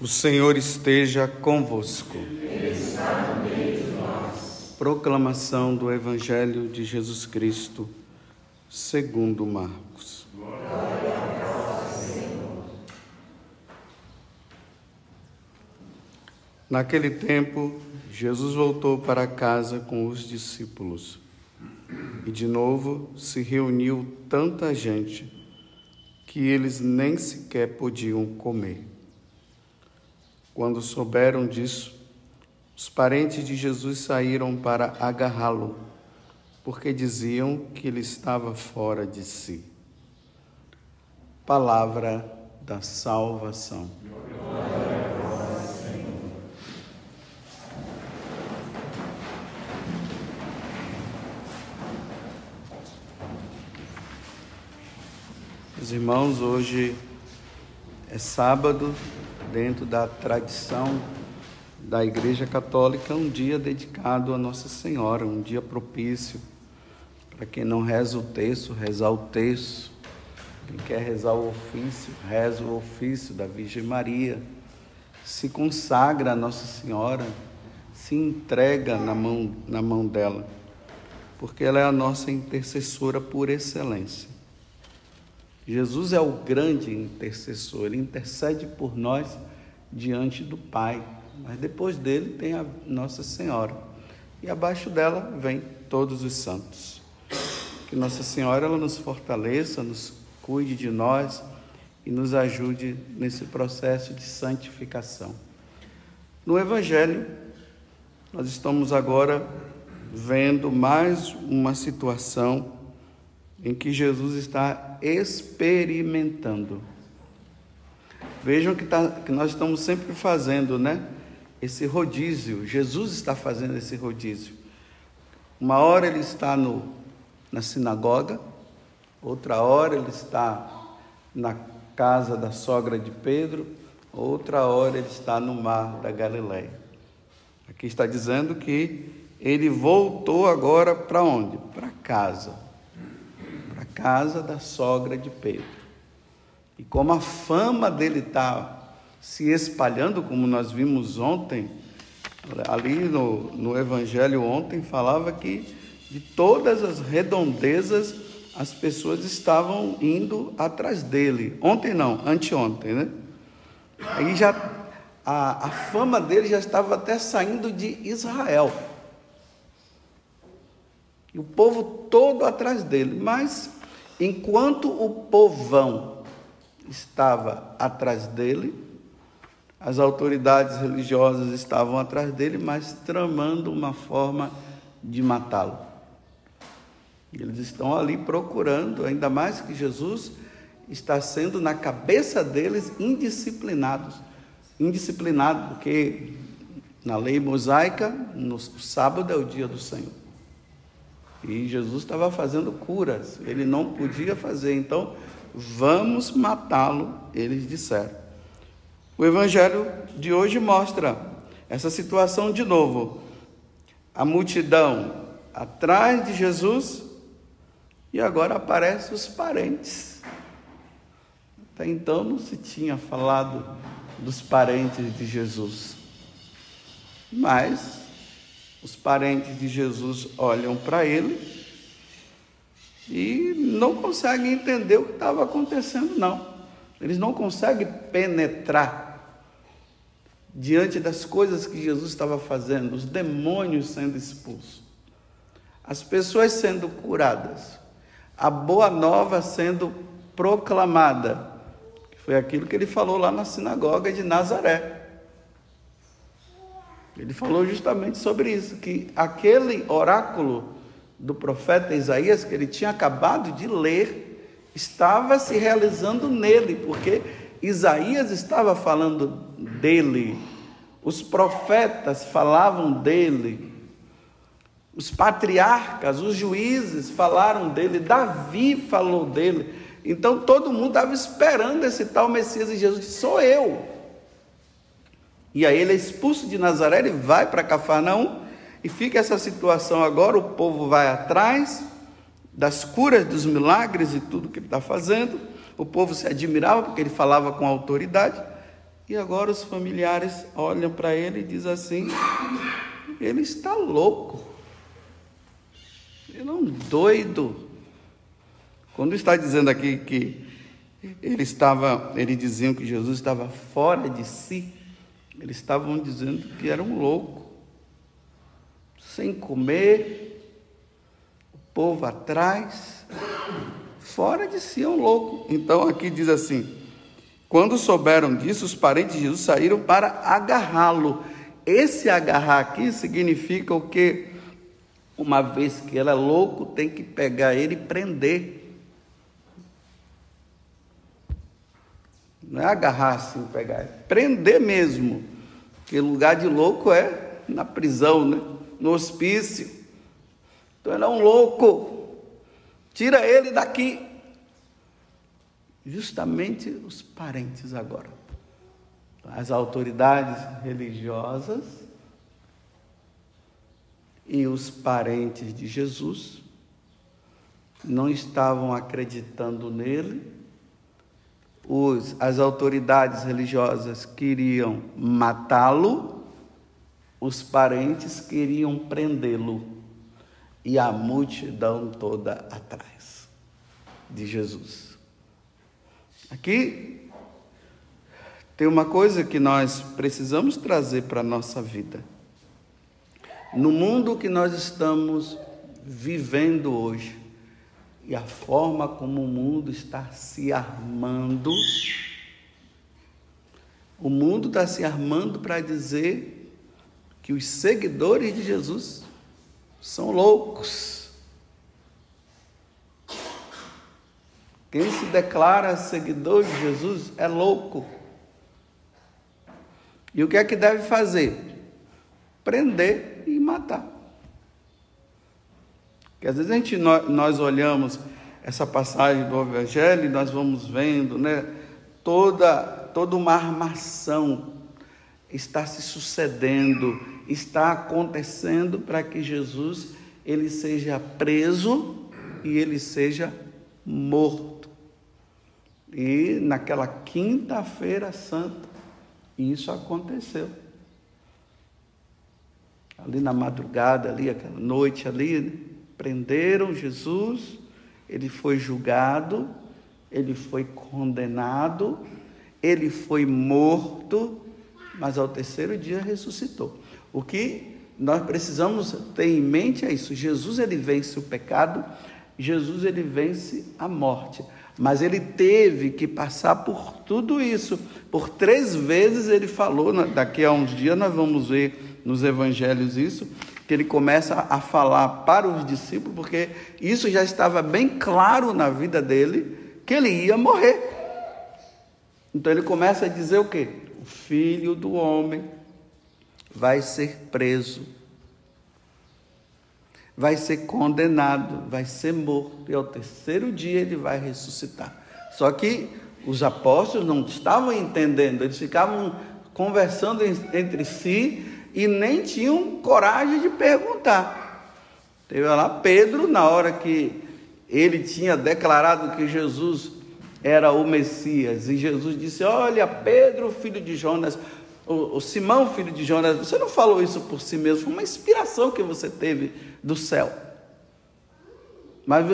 O Senhor esteja convosco. Proclamação do Evangelho de Jesus Cristo, segundo Marcos. Naquele tempo, Jesus voltou para casa com os discípulos. E de novo se reuniu tanta gente que eles nem sequer podiam comer. Quando souberam disso, os parentes de Jesus saíram para agarrá-lo, porque diziam que ele estava fora de si. Palavra da salvação. Meus irmãos, hoje é sábado, dentro da tradição da Igreja Católica, um dia dedicado a Nossa Senhora, um dia propício para quem não reza o texto, rezar o texto. Quem quer rezar o ofício, reza o ofício da Virgem Maria. Se consagra a Nossa Senhora, se entrega na mão, na mão dela, porque ela é a nossa intercessora por excelência. Jesus é o grande intercessor, ele intercede por nós diante do Pai. Mas depois dele tem a Nossa Senhora. E abaixo dela vem todos os santos. Que Nossa Senhora ela nos fortaleça, nos cuide de nós e nos ajude nesse processo de santificação. No Evangelho, nós estamos agora vendo mais uma situação em que Jesus está experimentando. Vejam que, tá, que nós estamos sempre fazendo, né? Esse rodízio. Jesus está fazendo esse rodízio. Uma hora ele está no, na sinagoga, outra hora ele está na casa da sogra de Pedro, outra hora ele está no mar da Galileia. Aqui está dizendo que ele voltou agora para onde? Para casa casa da sogra de Pedro. E como a fama dele está se espalhando, como nós vimos ontem, ali no, no Evangelho ontem, falava que de todas as redondezas as pessoas estavam indo atrás dele. Ontem não, anteontem, né? Aí já a, a fama dele já estava até saindo de Israel. E o povo todo atrás dele. Mas Enquanto o povão estava atrás dele, as autoridades religiosas estavam atrás dele, mas tramando uma forma de matá-lo. Eles estão ali procurando, ainda mais que Jesus está sendo na cabeça deles indisciplinados. Indisciplinado, porque na lei mosaica, no sábado é o dia do Senhor. E Jesus estava fazendo curas, ele não podia fazer, então vamos matá-lo, eles disseram. O evangelho de hoje mostra essa situação de novo. A multidão atrás de Jesus e agora aparecem os parentes. Até então não se tinha falado dos parentes de Jesus. Mas os parentes de Jesus olham para ele e não conseguem entender o que estava acontecendo, não. Eles não conseguem penetrar diante das coisas que Jesus estava fazendo, os demônios sendo expulsos, as pessoas sendo curadas, a boa nova sendo proclamada, foi aquilo que ele falou lá na sinagoga de Nazaré. Ele falou justamente sobre isso, que aquele oráculo do profeta Isaías, que ele tinha acabado de ler, estava se realizando nele, porque Isaías estava falando dele, os profetas falavam dele, os patriarcas, os juízes falaram dele, Davi falou dele. Então todo mundo estava esperando esse tal Messias e Jesus disse: Sou eu. E aí ele é expulso de Nazaré, ele vai para Cafarnaum e fica essa situação agora, o povo vai atrás das curas, dos milagres e tudo que ele está fazendo. O povo se admirava porque ele falava com autoridade. E agora os familiares olham para ele e dizem assim: ele está louco. Ele é um doido. Quando está dizendo aqui que ele estava, eles diziam que Jesus estava fora de si, eles estavam dizendo que era um louco, sem comer, o povo atrás, fora de si é um louco. Então aqui diz assim: quando souberam disso, os parentes de Jesus saíram para agarrá-lo. Esse agarrar aqui significa o que? Uma vez que ele é louco, tem que pegar ele e prender. Não é agarrar assim, pegar, é prender mesmo. Porque lugar de louco é na prisão, né? no hospício. Então ele é um louco. Tira ele daqui justamente os parentes agora. As autoridades religiosas e os parentes de Jesus não estavam acreditando nele. Os, as autoridades religiosas queriam matá-lo, os parentes queriam prendê-lo e a multidão toda atrás de Jesus. Aqui tem uma coisa que nós precisamos trazer para a nossa vida. No mundo que nós estamos vivendo hoje, e a forma como o mundo está se armando, o mundo está se armando para dizer que os seguidores de Jesus são loucos. Quem se declara seguidor de Jesus é louco. E o que é que deve fazer? Prender e matar. Porque às vezes a gente, nós olhamos essa passagem do Evangelho e nós vamos vendo, né? Toda, toda uma armação está se sucedendo, está acontecendo para que Jesus ele seja preso e ele seja morto. E naquela quinta-feira santa, isso aconteceu. Ali na madrugada, ali, aquela noite ali, prenderam Jesus, ele foi julgado, ele foi condenado, ele foi morto, mas ao terceiro dia ressuscitou. O que nós precisamos ter em mente é isso: Jesus ele vence o pecado, Jesus ele vence a morte. Mas ele teve que passar por tudo isso. Por três vezes ele falou, daqui a uns dias nós vamos ver nos evangelhos isso, que ele começa a falar para os discípulos, porque isso já estava bem claro na vida dele, que ele ia morrer. Então ele começa a dizer o quê? O filho do homem vai ser preso vai ser condenado, vai ser morto, e ao terceiro dia ele vai ressuscitar. Só que os apóstolos não estavam entendendo, eles ficavam conversando entre si e nem tinham coragem de perguntar. Teve lá Pedro, na hora que ele tinha declarado que Jesus era o Messias, e Jesus disse: Olha, Pedro, filho de Jonas, o, o Simão, filho de Jonas, você não falou isso por si mesmo, foi uma inspiração que você teve do céu. Mas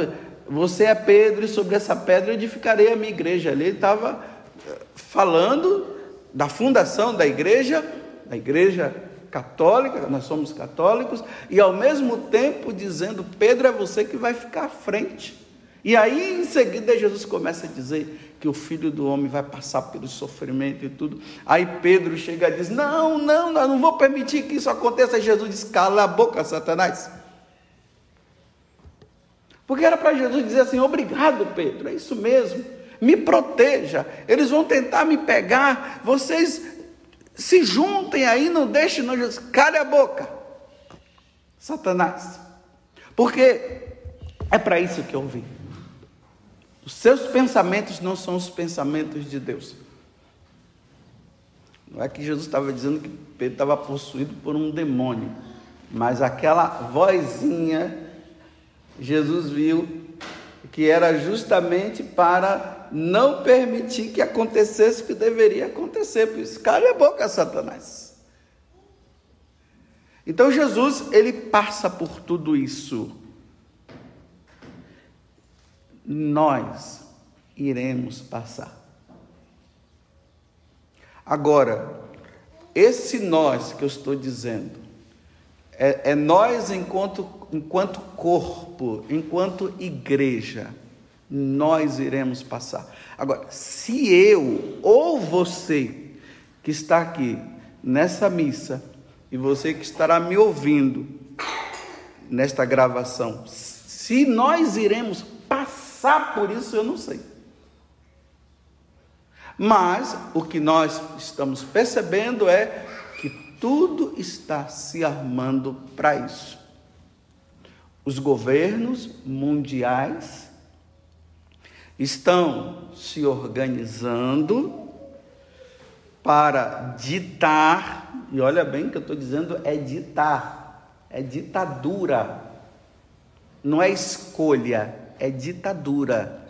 você é Pedro, e sobre essa pedra edificarei a minha igreja. Ali ele estava eh, falando da fundação da igreja, da igreja católica, nós somos católicos, e ao mesmo tempo dizendo: Pedro é você que vai ficar à frente. E aí em seguida Jesus começa a dizer: que o filho do homem vai passar pelo sofrimento e tudo. Aí Pedro chega e diz: Não, não, não vou permitir que isso aconteça. Aí Jesus diz: Cala a boca, Satanás. Porque era para Jesus dizer assim: Obrigado, Pedro, é isso mesmo. Me proteja. Eles vão tentar me pegar. Vocês se juntem aí, não deixem, não. Jesus, cale a boca, Satanás. Porque é para isso que eu vim. Os seus pensamentos não são os pensamentos de Deus. Não é que Jesus estava dizendo que Pedro estava possuído por um demônio, mas aquela vozinha, Jesus viu que era justamente para não permitir que acontecesse o que deveria acontecer. Por isso, cale a boca, Satanás. Então Jesus, ele passa por tudo isso. Nós iremos passar. Agora, esse nós que eu estou dizendo, é, é nós enquanto, enquanto corpo, enquanto igreja, nós iremos passar. Agora, se eu ou você que está aqui nessa missa e você que estará me ouvindo nesta gravação, se nós iremos passar por isso, eu não sei. Mas o que nós estamos percebendo é que tudo está se armando para isso. Os governos mundiais estão se organizando para ditar, e olha bem que eu estou dizendo é ditar, é ditadura, não é escolha, é ditadura.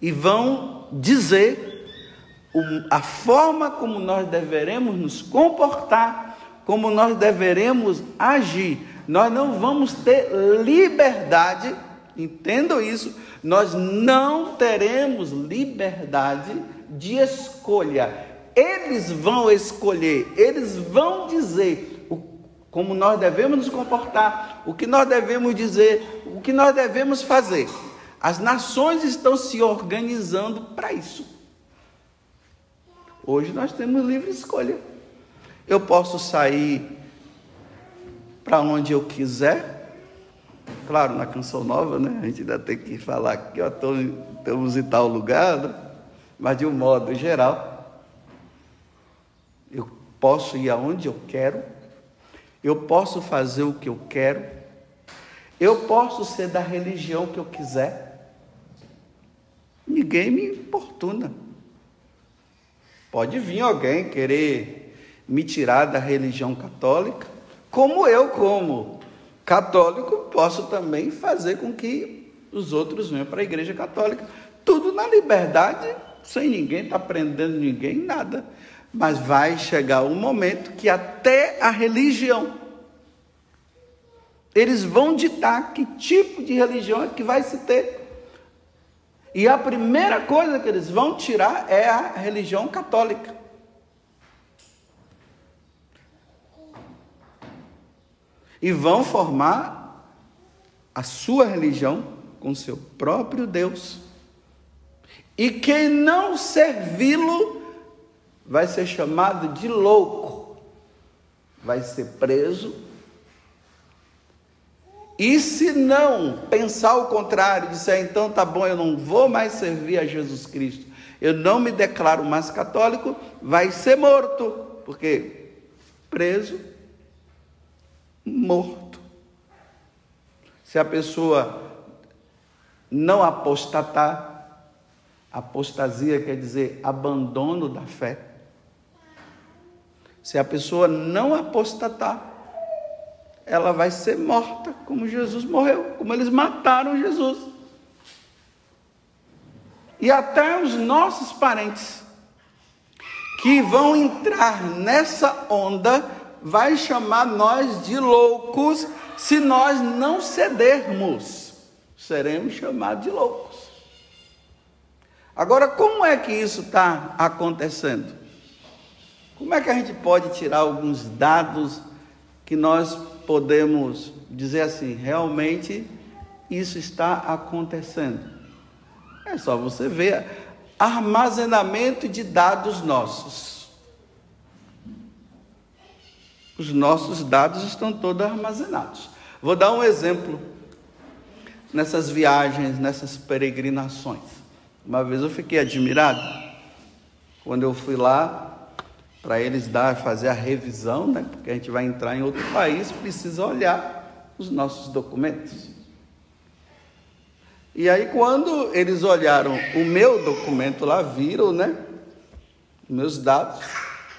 E vão dizer a forma como nós deveremos nos comportar, como nós deveremos agir. Nós não vamos ter liberdade, entendam isso, nós não teremos liberdade de escolha. Eles vão escolher, eles vão dizer o, como nós devemos nos comportar, o que nós devemos dizer, o que nós devemos fazer. As nações estão se organizando para isso. Hoje nós temos livre escolha. Eu posso sair para onde eu quiser. Claro, na canção nova, né? A gente ainda tem que falar que ó, estamos em tal lugar, né? mas de um modo geral, eu posso ir aonde eu quero, eu posso fazer o que eu quero, eu posso ser da religião que eu quiser. Ninguém me importuna. Pode vir alguém querer me tirar da religião católica, como eu, como católico, posso também fazer com que os outros venham para a igreja católica. Tudo na liberdade, sem ninguém estar tá prendendo ninguém, nada. Mas vai chegar um momento que até a religião, eles vão ditar que tipo de religião é que vai se ter. E a primeira coisa que eles vão tirar é a religião católica. E vão formar a sua religião com seu próprio Deus. E quem não servi-lo vai ser chamado de louco, vai ser preso e se não pensar o contrário, disser então tá bom, eu não vou mais servir a Jesus Cristo, eu não me declaro mais católico, vai ser morto, porque preso, morto. Se a pessoa não apostatar, apostasia quer dizer abandono da fé. Se a pessoa não apostatar, ela vai ser morta, como Jesus morreu, como eles mataram Jesus. E até os nossos parentes que vão entrar nessa onda vai chamar nós de loucos se nós não cedermos. Seremos chamados de loucos. Agora, como é que isso está acontecendo? Como é que a gente pode tirar alguns dados que nós podemos dizer assim, realmente isso está acontecendo. É só você ver armazenamento de dados nossos. Os nossos dados estão todos armazenados. Vou dar um exemplo nessas viagens, nessas peregrinações. Uma vez eu fiquei admirado quando eu fui lá para eles dar, fazer a revisão, né? porque a gente vai entrar em outro país, precisa olhar os nossos documentos. E aí, quando eles olharam o meu documento lá, viram, né? Meus dados,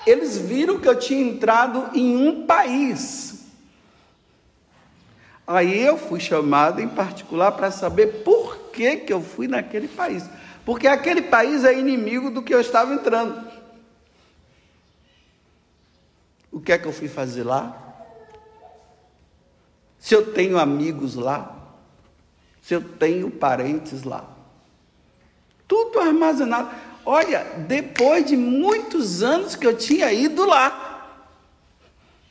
eles viram que eu tinha entrado em um país. Aí eu fui chamado em particular para saber por que, que eu fui naquele país. Porque aquele país é inimigo do que eu estava entrando. O que é que eu fui fazer lá? Se eu tenho amigos lá, se eu tenho parentes lá, tudo armazenado. Olha, depois de muitos anos que eu tinha ido lá,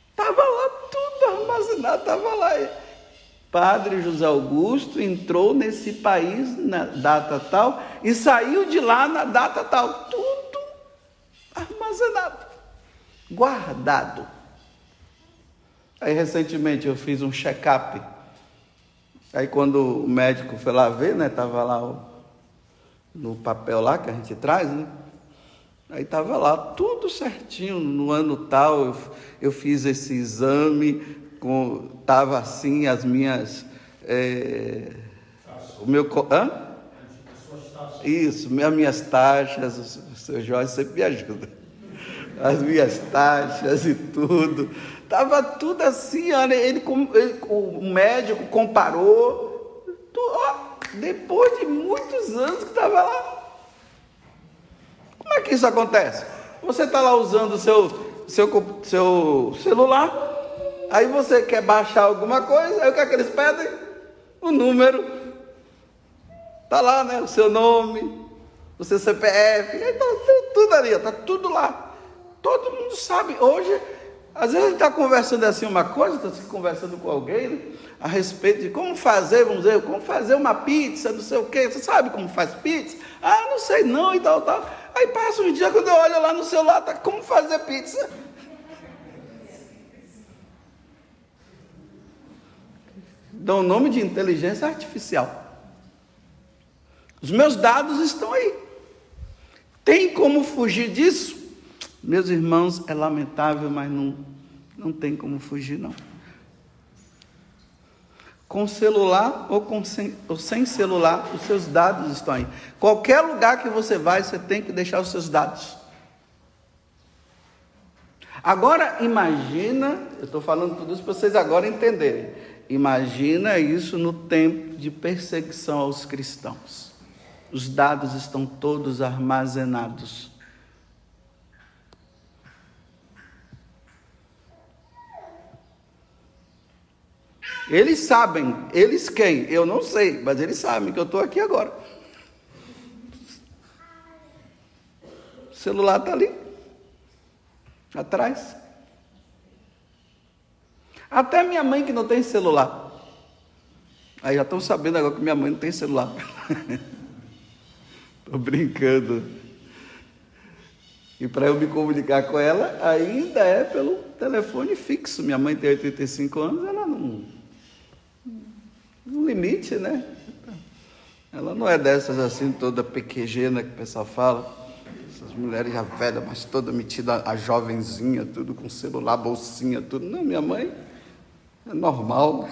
estava lá tudo armazenado, estava lá. Padre José Augusto entrou nesse país na data tal e saiu de lá na data tal. Tudo armazenado, guardado. Aí recentemente eu fiz um check-up. Aí quando o médico foi lá ver, né, tava lá o, no papel lá que a gente traz, né? Aí tava lá tudo certinho no ano tal. Eu, eu fiz esse exame, com, tava assim as minhas é, o meu hã? Isso, as minhas taxas, o seu Jorge sempre me ajuda. As minhas taxas e tudo. Estava tudo assim, olha, ele, ele, o médico comparou, ó, depois de muitos anos que estava lá. Como é que isso acontece? Você está lá usando o seu, seu, seu celular, aí você quer baixar alguma coisa, aí o que é que eles pedem? O número. Está lá, né? O seu nome, o seu CPF, está tudo, ali, está tudo lá. Todo mundo sabe. Hoje às vezes gente está conversando assim uma coisa, está se conversando com alguém né, a respeito de como fazer, vamos dizer, como fazer uma pizza, não sei o quê. Você sabe como faz pizza? Ah, não sei não e tal, tal. Aí passa um dia quando eu olho lá no celular, tá como fazer pizza. Dá o nome de inteligência artificial. Os meus dados estão aí. Tem como fugir disso? Meus irmãos, é lamentável, mas não, não tem como fugir, não. Com celular ou, com sem, ou sem celular, os seus dados estão aí. Qualquer lugar que você vai, você tem que deixar os seus dados. Agora imagina, eu estou falando tudo isso para vocês agora entenderem. Imagina isso no tempo de perseguição aos cristãos. Os dados estão todos armazenados. Eles sabem, eles quem? Eu não sei, mas eles sabem que eu estou aqui agora. O celular está ali, atrás. Até minha mãe que não tem celular. Aí já estão sabendo agora que minha mãe não tem celular. Estou brincando. E para eu me comunicar com ela, ainda é pelo telefone fixo. Minha mãe tem 85 anos, ela não no limite, né? Ela não é dessas assim, toda pequejena que o pessoal fala. Essas mulheres já velhas, mas toda metida a jovenzinha, tudo com celular, bolsinha, tudo. Não, minha mãe é normal.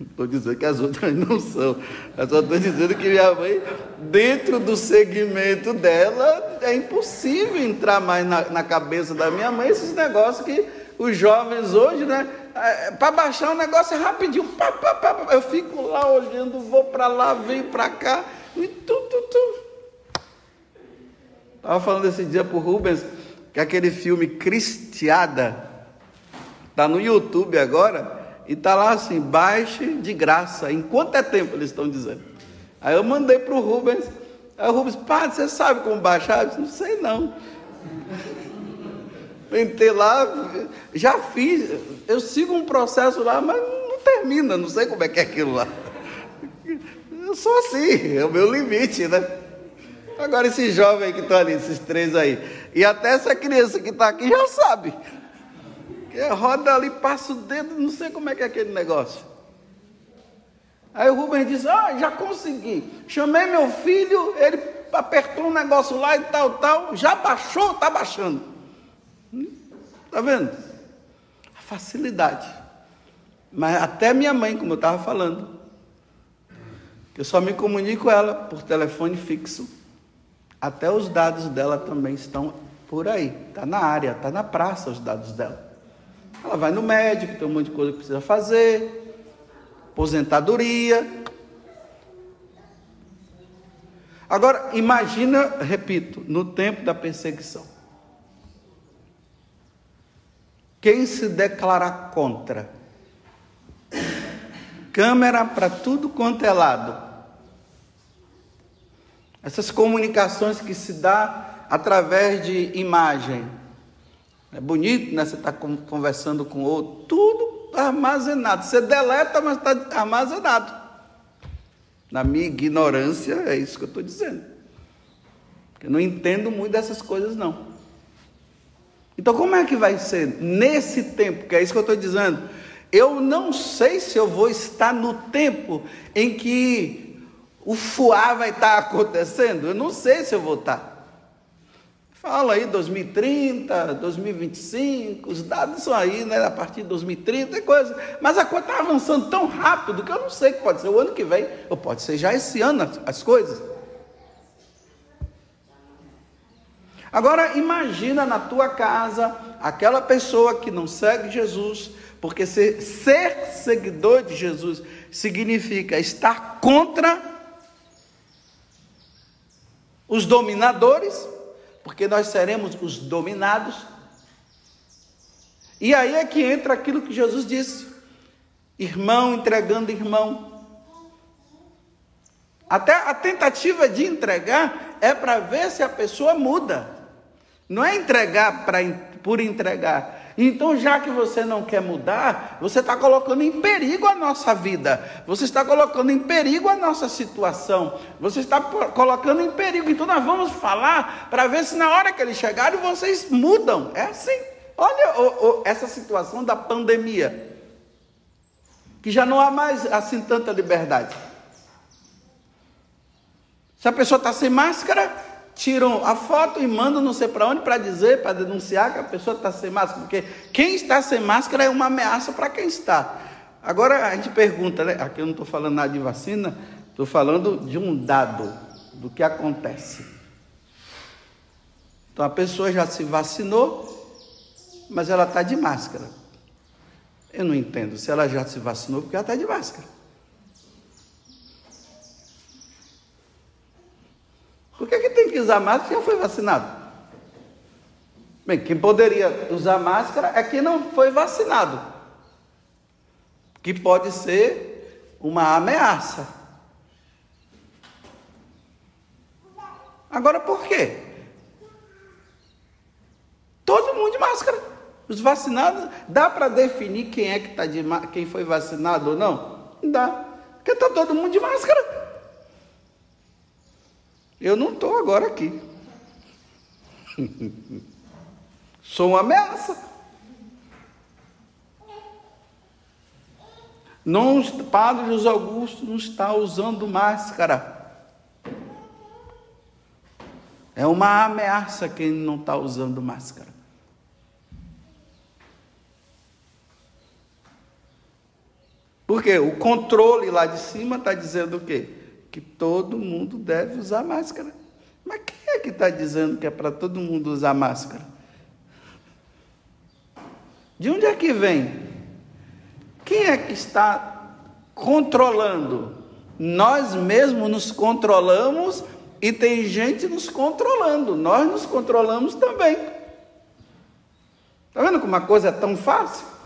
Estou dizendo que as outras não são. Eu só estou dizendo que minha mãe, dentro do segmento dela, é impossível entrar mais na, na cabeça da minha mãe esses negócios que os jovens hoje, né? É, para baixar o negócio é rapidinho. Pá, pá, pá, eu fico lá olhando, vou para lá, venho para cá. E tu, tu, tu. Estava falando esse dia para o Rubens que aquele filme Cristiada está no YouTube agora e está lá assim, baixe de graça. Em quanto é tempo eles estão dizendo? Aí eu mandei para o Rubens. Aí o Rubens, padre, você sabe como baixar? Eu disse, não sei não. Entrei lá, já fiz, eu sigo um processo lá, mas não termina, não sei como é que é aquilo lá. Eu sou assim, é o meu limite, né? Agora esse jovem que está ali, esses três aí, e até essa criança que está aqui já sabe. Que roda ali, passa o dedo, não sei como é que é aquele negócio. Aí o Rubens disse, ah, já consegui. Chamei meu filho, ele apertou um negócio lá e tal, tal, já baixou, está baixando. Está vendo? A facilidade. Mas até minha mãe, como eu estava falando, eu só me comunico com ela por telefone fixo. Até os dados dela também estão por aí. Está na área, está na praça os dados dela. Ela vai no médico, tem um monte de coisa que precisa fazer. aposentadoria. Agora, imagina, repito, no tempo da perseguição. Quem se declarar contra? Câmera para tudo quanto é lado. Essas comunicações que se dá através de imagem. É bonito, né? Você está conversando com outro, tudo armazenado. Você deleta, mas está armazenado. Na minha ignorância, é isso que eu estou dizendo. Eu não entendo muito dessas coisas, não. Então, como é que vai ser nesse tempo? Que é isso que eu estou dizendo. Eu não sei se eu vou estar no tempo em que o fuá vai estar acontecendo. Eu não sei se eu vou estar. Fala aí 2030, 2025, os dados são aí, né? A partir de 2030 e coisa. Mas a coisa está avançando tão rápido que eu não sei que pode ser o ano que vem, ou pode ser já esse ano as, as coisas. Agora imagina na tua casa aquela pessoa que não segue Jesus, porque ser, ser seguidor de Jesus significa estar contra os dominadores porque nós seremos os dominados. E aí é que entra aquilo que Jesus disse: irmão entregando irmão. Até a tentativa de entregar é para ver se a pessoa muda, não é entregar pra, por entregar. Então, já que você não quer mudar, você está colocando em perigo a nossa vida, você está colocando em perigo a nossa situação, você está colocando em perigo. Então, nós vamos falar para ver se na hora que eles chegarem vocês mudam. É assim. Olha oh, oh, essa situação da pandemia, que já não há mais assim tanta liberdade. Se a pessoa está sem máscara, tiram a foto e mandam não sei para onde para dizer, para denunciar que a pessoa está sem máscara, porque quem está sem máscara é uma ameaça para quem está. Agora a gente pergunta, né? aqui eu não estou falando nada de vacina, estou falando de um dado do que acontece. Então a pessoa já se vacinou, mas ela está de máscara. Eu não entendo se ela já se vacinou porque ela está de máscara. Por que, que tem que usar máscara se já foi vacinado? Bem, quem poderia usar máscara é quem não foi vacinado, que pode ser uma ameaça. Agora, por quê? Todo mundo de máscara. Os vacinados, dá para definir quem é que está de quem foi vacinado ou? Não dá. Porque está todo mundo de máscara. Eu não estou agora aqui. Sou uma ameaça. Não, Padre José Augusto não está usando máscara. É uma ameaça quem não está usando máscara. Porque o controle lá de cima está dizendo o quê? Que todo mundo deve usar máscara. Mas quem é que está dizendo que é para todo mundo usar máscara? De onde é que vem? Quem é que está controlando? Nós mesmos nos controlamos e tem gente nos controlando. Nós nos controlamos também. Está vendo como uma coisa é tão fácil?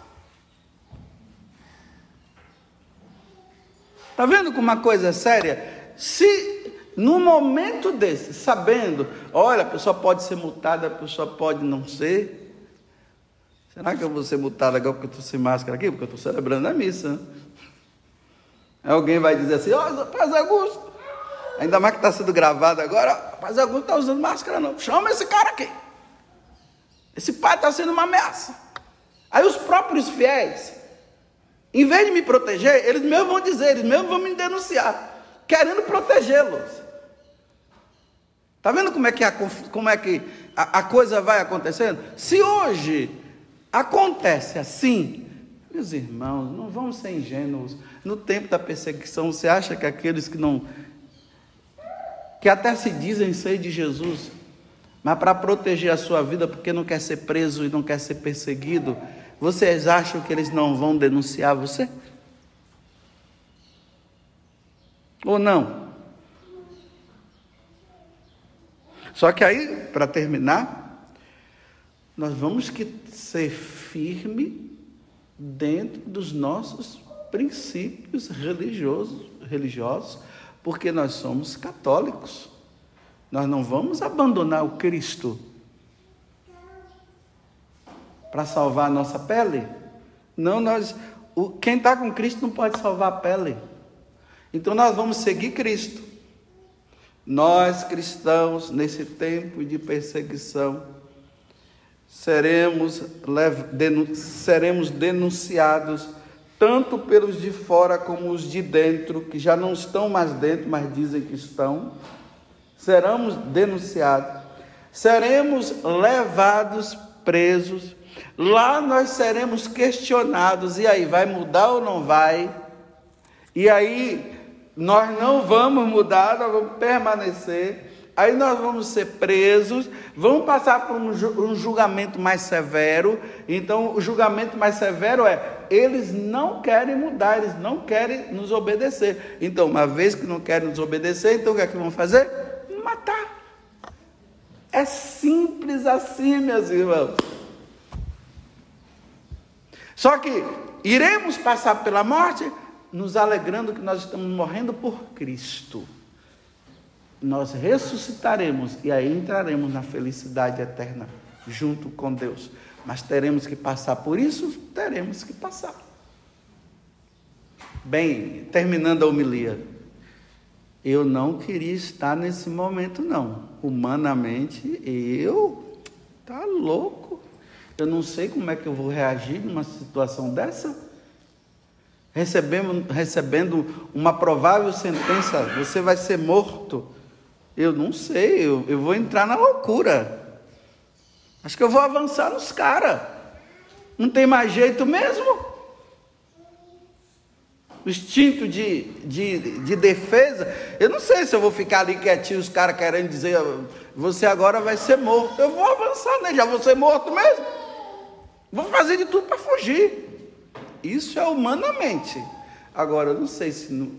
Está vendo como uma coisa é séria? Se no momento desse, sabendo, olha, a pessoa pode ser multada, a pessoa pode não ser. Será que eu vou ser multado agora porque eu estou sem máscara aqui? Porque eu estou celebrando a missa. Alguém vai dizer assim, ó, oh, Paz Augusto, ainda mais que está sendo gravado agora, Paz Augusto está usando máscara não. Chama esse cara aqui. Esse pai está sendo uma ameaça. Aí os próprios fiéis, em vez de me proteger, eles mesmos vão dizer, eles mesmos vão me denunciar querendo protegê-los. Está vendo como é que, a, como é que a, a coisa vai acontecendo? Se hoje acontece assim, meus irmãos, não vamos ser ingênuos. No tempo da perseguição, você acha que aqueles que não. que até se dizem ser de Jesus, mas para proteger a sua vida, porque não quer ser preso e não quer ser perseguido, vocês acham que eles não vão denunciar você? Ou não? Só que aí, para terminar, nós vamos que ser firme dentro dos nossos princípios religiosos, religiosos, porque nós somos católicos. Nós não vamos abandonar o Cristo para salvar a nossa pele. Não, nós, o, quem está com Cristo não pode salvar a pele. Então nós vamos seguir Cristo. Nós cristãos, nesse tempo de perseguição, seremos, seremos denunciados tanto pelos de fora como os de dentro, que já não estão mais dentro, mas dizem que estão seremos denunciados, seremos levados presos, lá nós seremos questionados, e aí, vai mudar ou não vai? E aí, nós não vamos mudar, nós vamos permanecer. Aí nós vamos ser presos, vamos passar por um julgamento mais severo. Então, o julgamento mais severo é: eles não querem mudar, eles não querem nos obedecer. Então, uma vez que não querem nos obedecer, então o que é que vão fazer? matar. É simples assim, meus irmãos. Só que iremos passar pela morte nos alegrando que nós estamos morrendo por Cristo. Nós ressuscitaremos e aí entraremos na felicidade eterna junto com Deus. Mas teremos que passar por isso? Teremos que passar. Bem, terminando a homilia. Eu não queria estar nesse momento, não. Humanamente, eu tá louco. Eu não sei como é que eu vou reagir numa situação dessa. Recebendo, recebendo uma provável sentença, você vai ser morto. Eu não sei, eu, eu vou entrar na loucura. Acho que eu vou avançar nos caras. Não tem mais jeito mesmo o instinto de, de, de defesa, eu não sei se eu vou ficar ali quietinho, os caras querendo dizer, você agora vai ser morto. Eu vou avançar, né? Já vou ser morto mesmo. Vou fazer de tudo para fugir. Isso é humanamente. Agora, eu não sei se,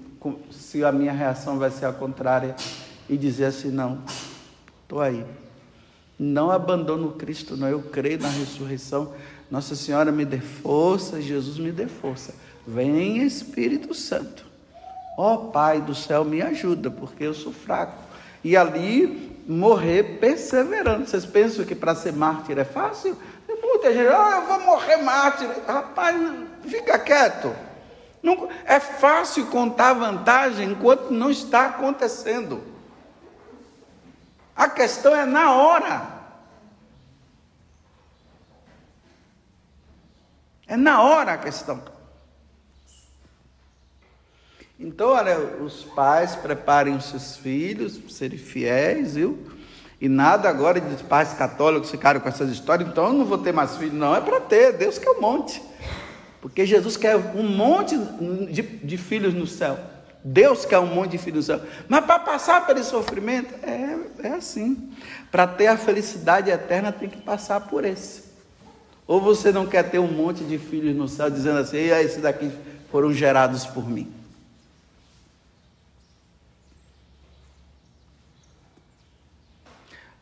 se a minha reação vai ser a contrária e dizer assim, não, estou aí. Não abandono Cristo, não. Eu creio na ressurreição. Nossa Senhora me dê força, Jesus me dê força. Vem Espírito Santo. Ó oh, Pai do céu, me ajuda, porque eu sou fraco. E ali morrer perseverando. Vocês pensam que para ser mártir é fácil? Muita gente, ah, eu vou morrer mártir. Rapaz, fica quieto. Não, é fácil contar vantagem enquanto não está acontecendo. A questão é na hora. É na hora a questão. Então, olha, os pais preparem os seus filhos para serem fiéis, viu? E nada agora de pais católicos ficaram com essas histórias, então eu não vou ter mais filhos. Não, é para ter, Deus quer um monte. Porque Jesus quer um monte de, de filhos no céu. Deus quer um monte de filhos no céu. Mas para passar pelo sofrimento, é, é assim. Para ter a felicidade eterna, tem que passar por esse. Ou você não quer ter um monte de filhos no céu, dizendo assim, e esses daqui foram gerados por mim.